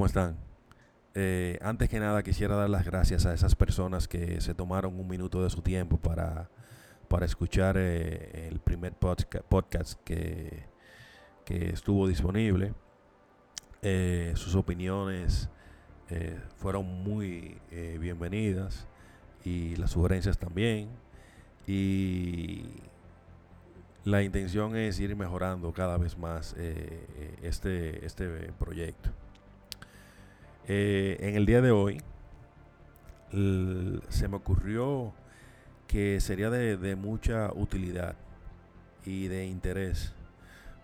¿cómo están? Eh, antes que nada quisiera dar las gracias a esas personas que se tomaron un minuto de su tiempo para, para escuchar eh, el primer podcast que, que estuvo disponible. Eh, sus opiniones fueron muy bienvenidas y las sugerencias también. Y la intención es ir mejorando cada vez más este, este proyecto. Eh, en el día de hoy se me ocurrió que sería de, mucha utilidad y de interés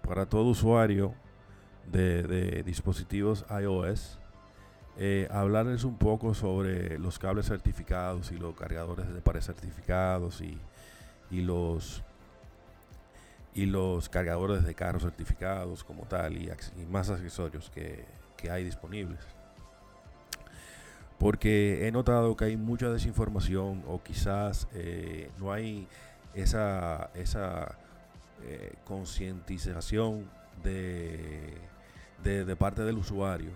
para todo usuario de, dispositivos iOS eh, hablarles un poco sobre los cables certificados y los cargadores de pared certificados y, los y los cargadores de carros certificados como tal y, más accesorios que hay disponibles porque he notado que hay mucha desinformación o quizás eh, no hay esa, esa eh, concientización de, de, parte del usuario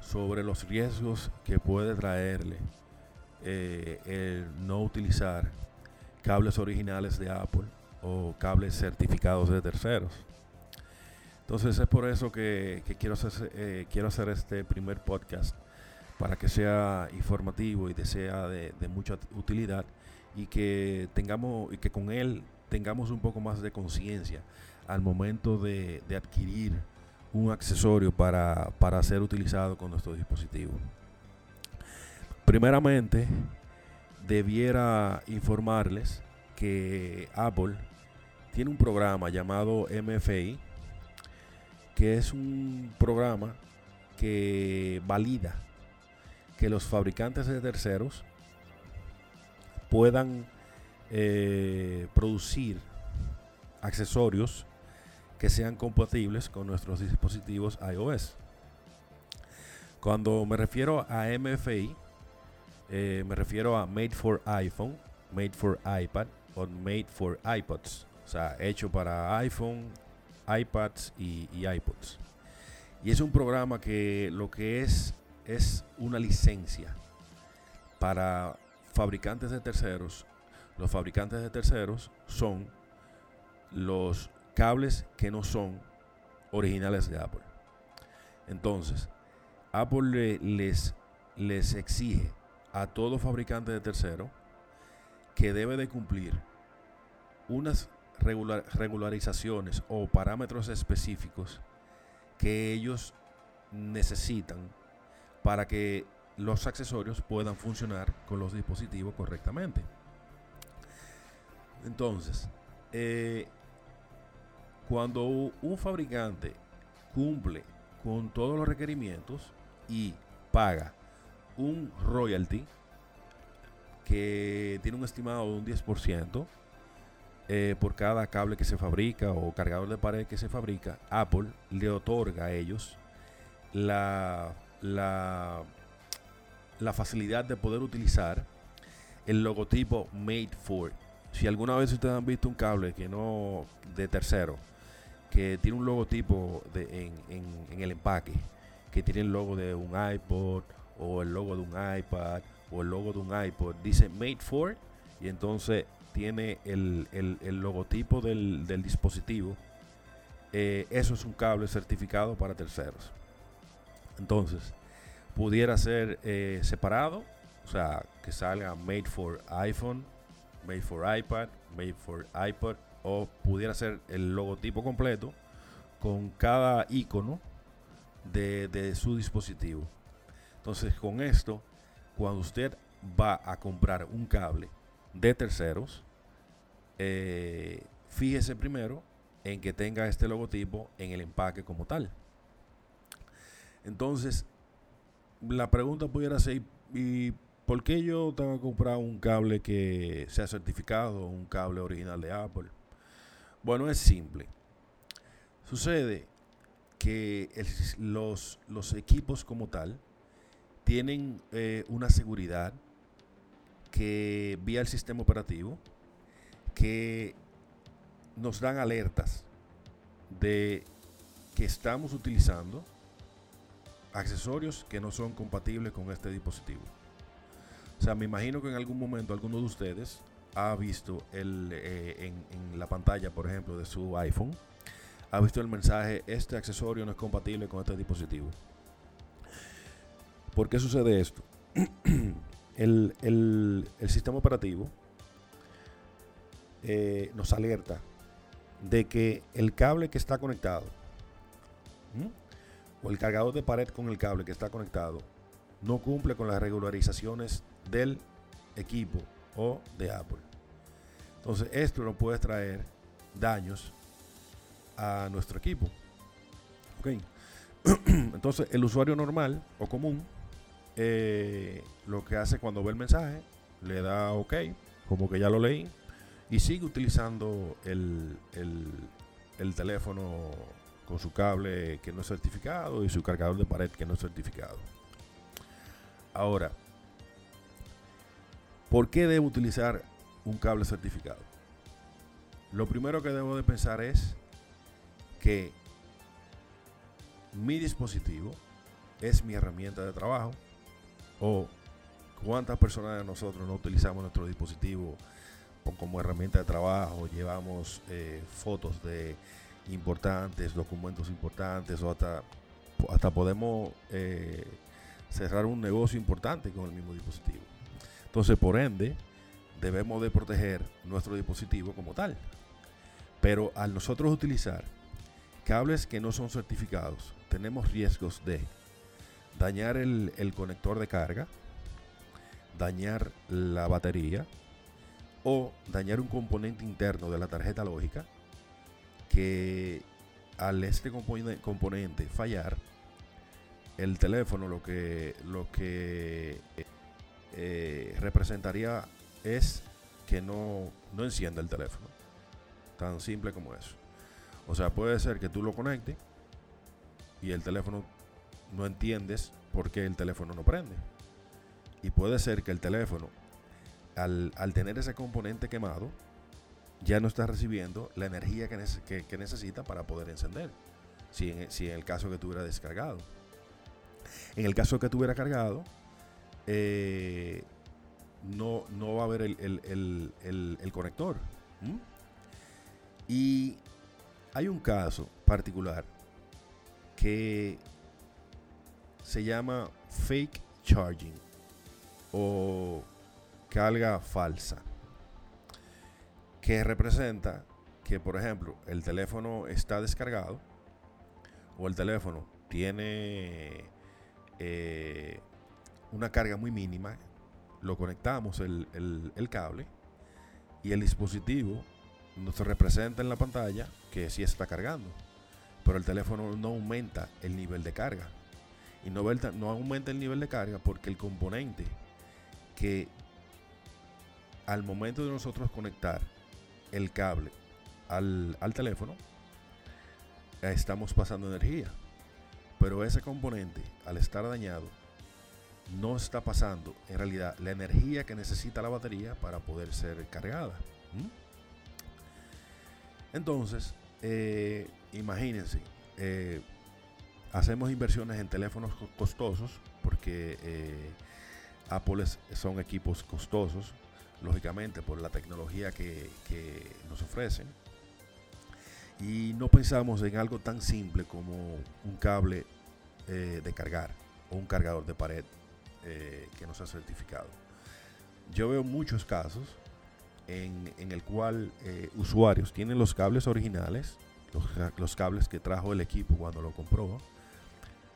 sobre los riesgos que puede traerle eh, el no utilizar cables originales de Apple o cables certificados de terceros. Entonces es por eso que, quiero, hacer, quiero hacer este primer podcast para que sea informativo y sea de, mucha utilidad y que tengamos y que con él tengamos un poco más de conciencia al momento de, adquirir un accesorio para, para ser utilizado con nuestro dispositivo. Primeramente, debiera informarles que Apple tiene un programa llamado MFI, que es un programa que valida que los fabricantes de terceros puedan eh, producir accesorios que sean compatibles con nuestros dispositivos iOS. Cuando me refiero a MFI, eh, me refiero a Made for iPhone, Made for iPad o Made for iPods. O sea, hecho para iPhone, iPads y, y iPods. Y es un programa que lo que es es una licencia para fabricantes de terceros. Los fabricantes de terceros son los cables que no son originales de Apple. Entonces, Apple les, les exige a todo fabricante de tercero que debe de cumplir unas regularizaciones o parámetros específicos que ellos necesitan para que los accesorios puedan funcionar con los dispositivos correctamente. Entonces, eh, cuando un fabricante cumple con todos los requerimientos y paga un royalty que tiene un estimado de un 10% eh, por cada cable que se fabrica o cargador de pared que se fabrica, Apple le otorga a ellos la la, facilidad de poder utilizar el logotipo Made for. Si alguna vez ustedes han visto un cable que no de tercero, que tiene un logotipo en, el empaque, que tiene el logo de un iPod o el logo de un iPad o el logo de un iPod, dice Made for y entonces tiene el, logotipo del, del dispositivo. Eh, eso es un cable certificado para terceros. Entonces, pudiera ser eh, separado, o sea, que salga made for iPhone, made for iPad, made for iPod, o pudiera ser el logotipo completo con cada icono de, su dispositivo. Entonces, con esto, cuando usted va a comprar un cable de terceros, eh, fíjese primero en que tenga este logotipo en el empaque como tal. Entonces, la pregunta pudiera ser, ¿y por qué yo tengo que comprar un cable que sea certificado, un cable original de Apple? Bueno, es simple. Sucede que los, equipos como tal tienen eh, una seguridad que vía el sistema operativo que nos dan alertas de que estamos utilizando accesorios que no son compatibles con este dispositivo. O sea, me imagino que en algún momento alguno de ustedes ha visto el, eh, en, la pantalla, por ejemplo, de su iPhone, ha visto el mensaje, este accesorio no es compatible con este dispositivo. ¿Por qué sucede esto? el, sistema operativo eh, nos alerta de que el cable que está conectado, o el cargador de pared con el cable que está conectado, no cumple con las regularizaciones del equipo o de Apple. Entonces esto nos puede traer daños a nuestro equipo. Entonces el usuario normal o común eh, lo que hace cuando ve el mensaje, le da OK, como que ya lo leí, y sigue utilizando el, el teléfono con su cable que no es certificado y su cargador de pared que no es certificado. Ahora, ¿Por qué debo utilizar un cable certificado? Lo primero que debo de pensar es que mi dispositivo es mi herramienta de trabajo o cuántas personas de nosotros no utilizamos nuestro dispositivo como herramienta de trabajo, llevamos eh, fotos de importantes, documentos importantes o hasta, hasta podemos eh, cerrar un negocio importante con el mismo dispositivo. Entonces, por ende, debemos de proteger nuestro dispositivo como tal. Pero al nosotros utilizar cables que no son certificados, tenemos riesgos de dañar el, conector de carga, dañar la batería o dañar un componente interno de la tarjeta lógica que al este componente fallar, el teléfono lo que, lo que eh, representaría es que no, no encienda el teléfono. Tan simple como eso. O sea, puede ser que tú lo conectes y el teléfono no entiendes por qué el teléfono no prende. Y puede ser que el teléfono, al, tener ese componente quemado, ya no está recibiendo la energía que, que, necesita para poder encender. Si en, si en el caso que tuviera descargado. En el caso que tuviera cargado, eh, no, no va a haber el, conector. Y hay un caso particular que se llama fake charging o carga falsa, que representa que, por ejemplo, el teléfono está descargado o el teléfono tiene eh, una carga muy mínima, lo conectamos el, cable y el dispositivo nos representa en la pantalla que sí está cargando, pero el teléfono no aumenta el nivel de carga. Y no aumenta el nivel de carga porque el componente que al momento de nosotros conectar el cable al, al teléfono, estamos pasando energía. Pero ese componente, al estar dañado, no está pasando en realidad la energía que necesita la batería para poder ser cargada. Entonces, eh, imagínense, eh, hacemos inversiones en teléfonos costosos porque eh, Apple son equipos costosos, lógicamente por la tecnología que, nos ofrecen. Y no pensamos en algo tan simple como un cable de cargar o un cargador de pared eh, que no se ha certificado. Yo veo muchos casos en, el cual eh, usuarios tienen los cables originales, los, cables que trajo el equipo cuando lo compró,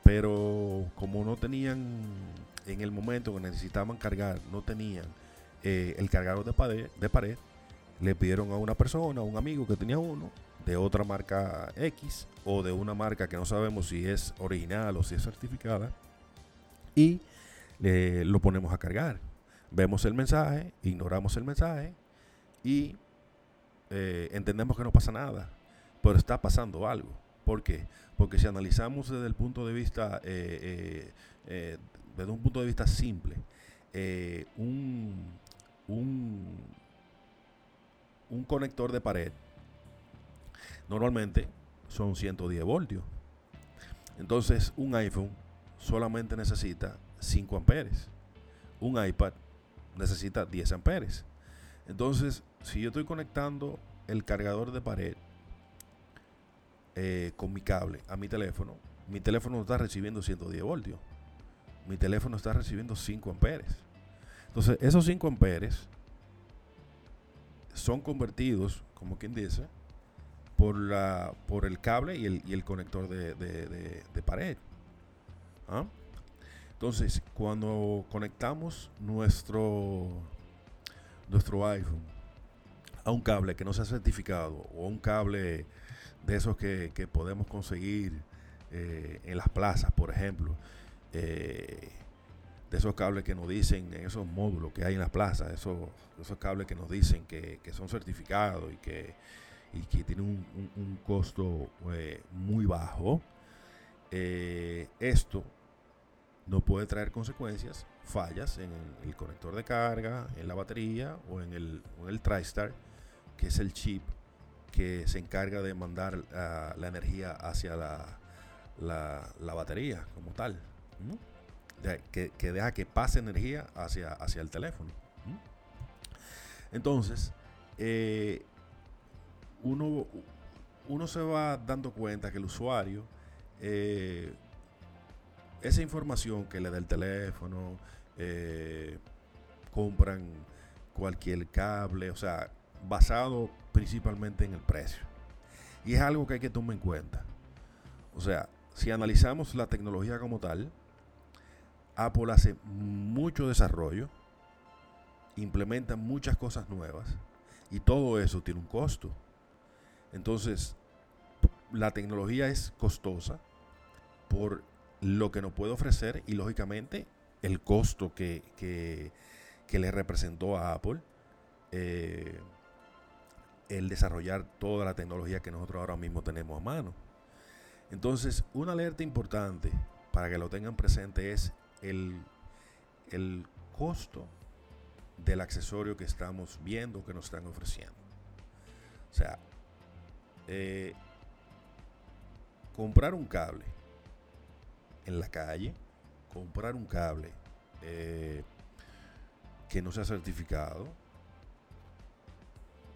pero como no tenían en el momento que necesitaban cargar, no tenían eh, el cargador de pared, le pidieron a una persona, a un amigo que tenía uno, de otra marca X o de una marca que no sabemos si es original o si es certificada, y lo ponemos a cargar. Vemos el mensaje, ignoramos el mensaje y eh, entendemos que no pasa nada, pero está pasando algo. ¿Por qué? Porque si analizamos desde el punto de vista, eh, desde un punto de vista simple, un, un, un conector de pared normalmente son 110 voltios. Entonces un iPhone solamente necesita 5 amperes. Un iPad necesita 10 amperes. Entonces, si yo estoy conectando el cargador de pared eh, con mi cable a mi teléfono, mi teléfono está recibiendo 110 voltios. Mi teléfono está recibiendo 5 amperes. Entonces, esos 5 amperes son convertidos, como quien dice, por, la, por el cable y el, conector de, pared. ¿Ah? Entonces, cuando conectamos nuestro, nuestro iPhone a un cable que no sea certificado o a un cable de esos que, podemos conseguir eh, en las plazas, por ejemplo, eh, de esos cables que nos dicen, en esos módulos que hay en las plazas, esos, esos cables que nos dicen que, son certificados y que, y que tienen un, costo eh, muy bajo, esto no puede traer consecuencias, fallas en el, conector de carga, en la batería o en el, en el TriStar, que es el chip que se encarga de mandar la energía hacia la, la, batería como tal. Que, deja que pase energía hacia, hacia el teléfono. Entonces, eh, uno, uno se va dando cuenta que el usuario, eh, esa información que le da el teléfono, eh, compran cualquier cable, o sea, basado principalmente en el precio. Y es algo que hay que tomar en cuenta. O sea, si analizamos la tecnología como tal, Apple hace mucho desarrollo, implementa muchas cosas nuevas y todo eso tiene un costo. Entonces, la tecnología es costosa por lo que nos puede ofrecer y lógicamente el costo que, le representó a Apple eh, el desarrollar toda la tecnología que nosotros ahora mismo tenemos a mano. Entonces, una alerta importante para que lo tengan presente es el, el costo del accesorio que estamos viendo que nos están ofreciendo. O sea, eh, comprar un cable en la calle, comprar un cable eh, que no sea certificado,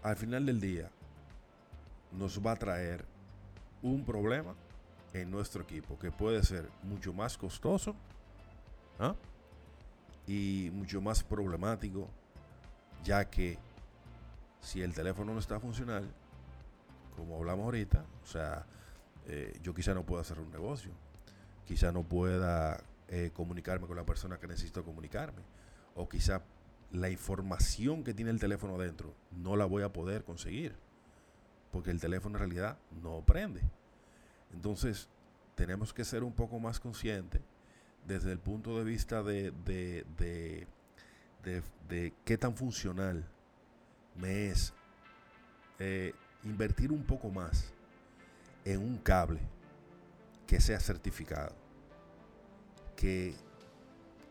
al final del día nos va a traer un problema en nuestro equipo que puede ser mucho más costoso ¿ah? y mucho más problemático, ya que si el teléfono no está funcional, como hablamos ahorita, o sea, eh, yo quizá no pueda hacer un negocio, quizá no pueda eh, comunicarme con la persona que necesito comunicarme, o quizá la información que tiene el teléfono dentro no la voy a poder conseguir, porque el teléfono en realidad no prende. Entonces, tenemos que ser un poco más conscientes desde el punto de vista de, de, de, qué tan funcional me es eh, invertir un poco más en un cable que sea certificado, que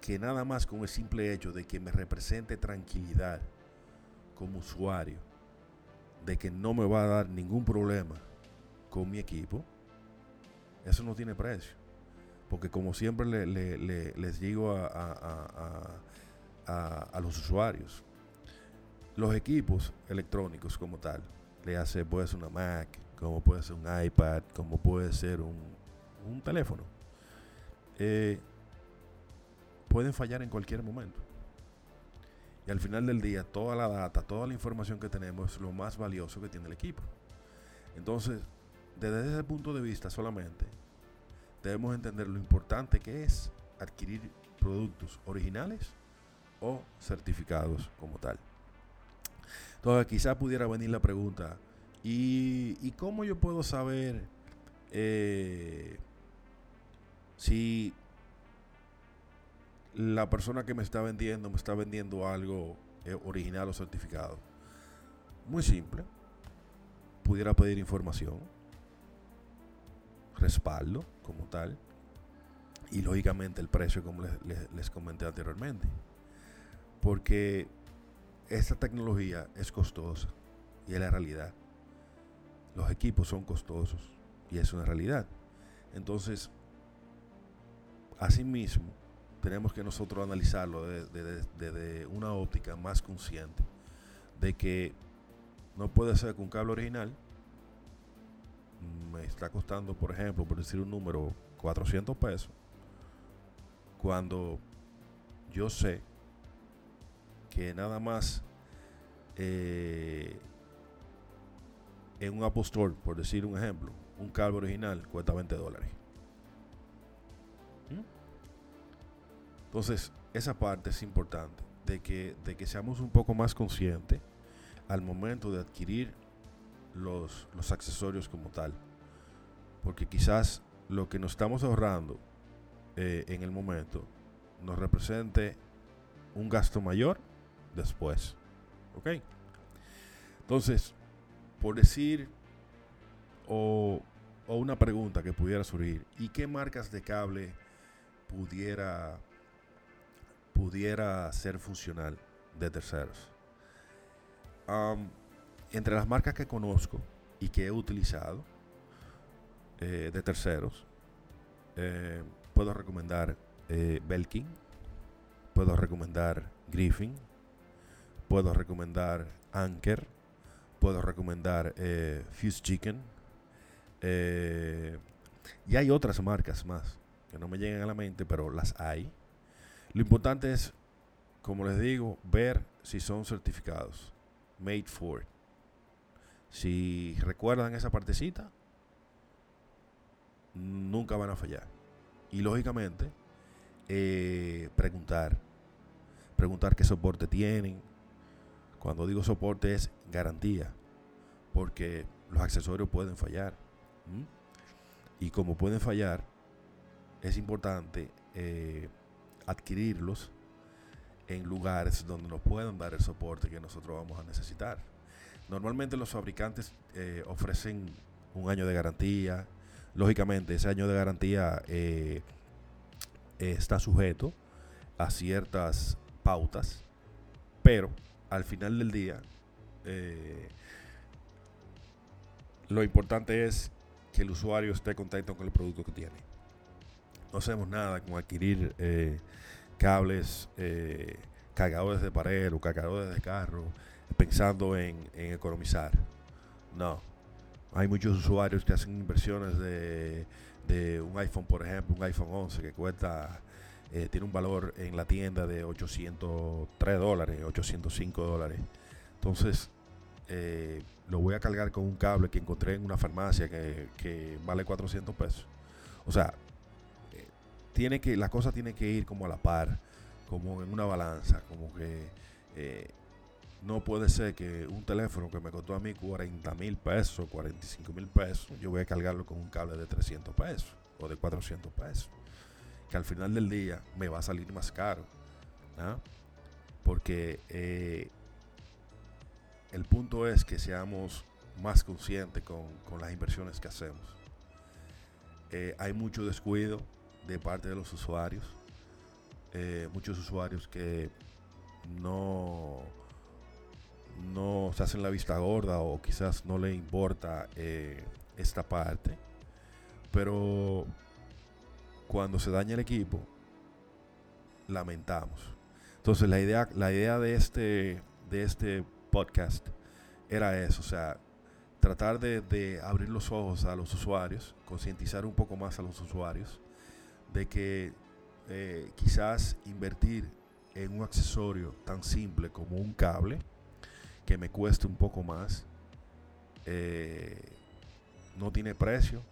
que nada más con el simple hecho de que me represente tranquilidad como usuario, de que no me va a dar ningún problema con mi equipo, eso no tiene precio. Porque como siempre les digo a, los usuarios, los equipos electrónicos como tal, le hace, puede ser una Mac, como puede ser un iPad, como puede ser un, teléfono. Eh, pueden fallar en cualquier momento. Y al final del día, toda la data, toda la información que tenemos es lo más valioso que tiene el equipo. Entonces, desde ese punto de vista solamente, debemos entender lo importante que es adquirir productos originales o certificados como tal. Entonces, quizá pudiera venir la pregunta, ¿y, cómo yo puedo saber eh, si la persona que me está vendiendo me está vendiendo algo eh, original o certificado. Muy simple. Pudiera pedir información, respaldo como tal, y lógicamente el precio como les, comenté anteriormente. Porque esta tecnología es costosa y es la realidad. Los equipos son costosos y es una realidad. Entonces, asimismo, tenemos que nosotros analizarlo desde una óptica más consciente de que no puede ser un cable original me está costando, por ejemplo, por decir un número, 400 pesos, cuando yo sé que nada más eh, en un Apple Store, por decir un ejemplo, un cable original cuesta 20 dólares. ¿Mm? Entonces, esa parte es importante, de que, de que seamos un poco más conscientes al momento de adquirir los, los accesorios como tal. Porque quizás lo que nos estamos ahorrando eh, en el momento nos represente un gasto mayor después. ¿Ok? Entonces, por decir, o, o, una pregunta que pudiera surgir, ¿y qué marcas de cable pudiera, pudiera ser funcional de terceros? Entre las marcas que conozco y que he utilizado eh, de terceros, eh, puedo recomendar eh, Belkin, puedo recomendar Griffin, puedo recomendar Anker, puedo recomendar Fuse Chicken, y hay otras marcas más que no me llegan a la mente, pero las hay. Lo importante es, como les digo, ver si son certificados. Made for. Si recuerdan esa partecita, nunca van a fallar. Y lógicamente, eh, preguntar. Preguntar qué soporte tienen. Cuando digo soporte es garantía. Porque los accesorios pueden fallar. Y como pueden fallar, es importante eh, adquirirlos en lugares donde nos puedan dar el soporte que nosotros vamos a necesitar. Normalmente los fabricantes eh, ofrecen un año de garantía. Lógicamente, ese año de garantía eh, está sujeto a ciertas pautas, pero al final del día, eh, lo importante es que el usuario esté contento con el producto que tiene. No hacemos nada con adquirir cables, cargadores de pared o cargadores de carro, pensando en, economizar. No. Hay muchos usuarios que hacen inversiones de, un iPhone, por ejemplo, un iPhone 11 que cuesta, eh, tiene un valor en la tienda de 803 dólares, 805 dólares. Entonces, eh, lo voy a cargar con un cable que encontré en una farmacia que, que vale 400 pesos. O sea, tiene que, la cosa tiene que ir como a la par, como en una balanza, como que eh, no puede ser que un teléfono que me costó a mí 40 mil pesos, 45 mil pesos, yo voy a cargarlo con un cable de 300 pesos o de 400 pesos, que al final del día me va a salir más caro, ¿ah? porque eh, el punto es que seamos más conscientes con, las inversiones que hacemos. Eh, hay mucho descuido, de parte de los usuarios. Eh, muchos usuarios que no, no se hacen la vista gorda o quizás no le importa eh, esta parte. Pero cuando se daña el equipo, lamentamos. Entonces la idea, la idea de este, de este podcast era eso, o sea, tratar de, abrir los ojos a los usuarios, concientizar un poco más a los usuarios de que eh, quizás invertir en un accesorio tan simple como un cable, que me cueste un poco más, eh, no tiene precio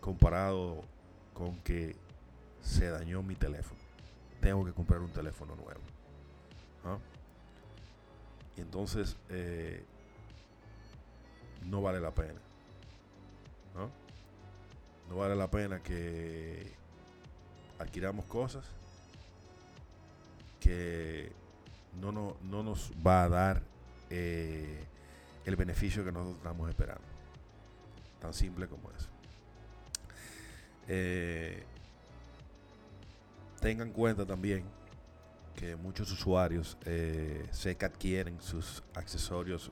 comparado con que se dañó mi teléfono. Tengo que comprar un teléfono nuevo. Y entonces eh, no vale la pena. No vale la pena que adquiramos cosas que no, no, nos va a dar eh, el beneficio que nosotros estamos esperando. Tan simple como eso. Eh, tengan en cuenta también que muchos usuarios eh, sé que adquieren sus accesorios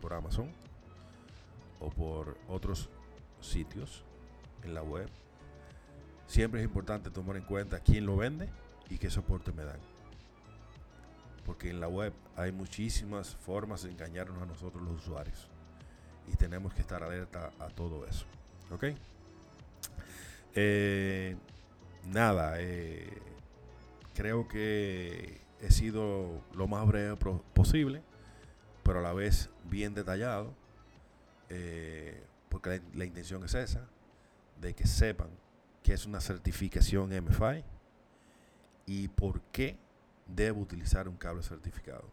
por Amazon o por otros sitios en la web siempre es importante tomar en cuenta quién lo vende y qué soporte me dan. Porque en la web hay muchísimas formas de engañarnos a nosotros los usuarios. Y tenemos que estar alerta a todo eso. ¿Ok? Eh, nada, eh, creo que he sido lo más breve posible, pero a la vez bien detallado, eh, porque la, intención es esa, de que sepan que es una certificación MFI y por qué debo utilizar un cable certificado.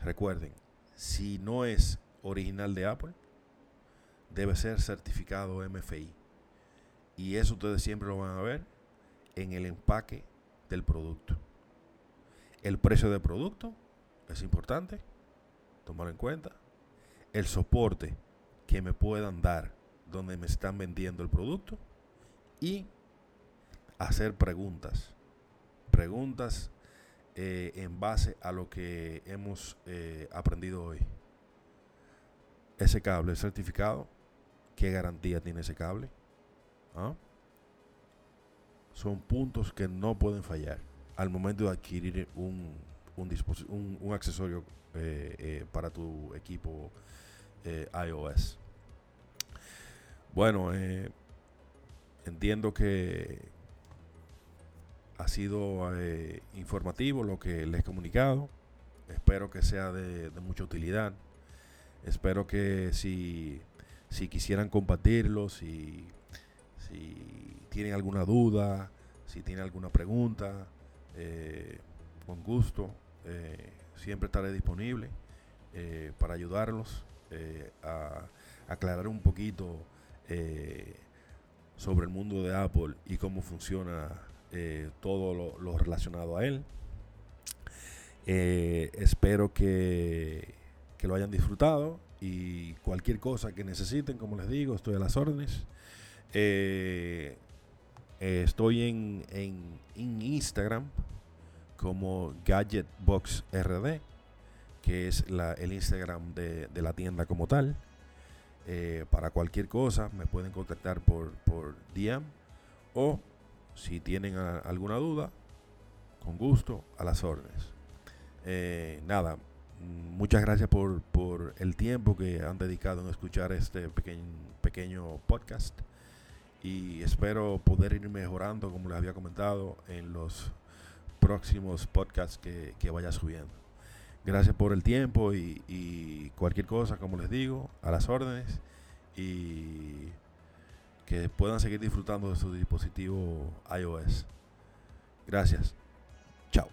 Recuerden, si no es original de Apple, debe ser certificado MFI. Y eso ustedes siempre lo van a ver en el empaque del producto. El precio del producto es importante, tomar en cuenta. El soporte que me puedan dar donde me están vendiendo el producto. Y hacer preguntas. Preguntas eh, en base a lo que hemos eh, aprendido hoy. Ese cable es certificado. ¿Qué garantía tiene ese cable? ¿Ah? Son puntos que no pueden fallar al momento de adquirir un, un, accesorio eh, para tu equipo iOS. Bueno, entiendo que ha sido informativo lo que les he comunicado. Espero que sea de, mucha utilidad. Espero que si, si quisieran compartirlo, si, si tienen alguna duda, si tienen alguna pregunta, eh, con gusto, eh, siempre estaré disponible eh, para ayudarlos a aclarar un poquito sobre el mundo de Apple y cómo funciona todo lo, relacionado a él. espero que, que, lo hayan disfrutado y cualquier cosa que necesiten, como les digo, estoy a las órdenes. estoy en, en, Instagram como GadgetBoxRD, que es el Instagram de, la tienda como tal. Eh, para cualquier cosa me pueden contactar por, por DM o si tienen alguna duda, con gusto, a las órdenes. Eh, nada, muchas gracias por, por, el tiempo que han dedicado en escuchar este pequeño, podcast y espero poder ir mejorando, como les había comentado, en los próximos podcasts que, vaya subiendo. Gracias por el tiempo y, cualquier cosa, como les digo, a las órdenes y que puedan seguir disfrutando de su dispositivo iOS. Gracias. Chao.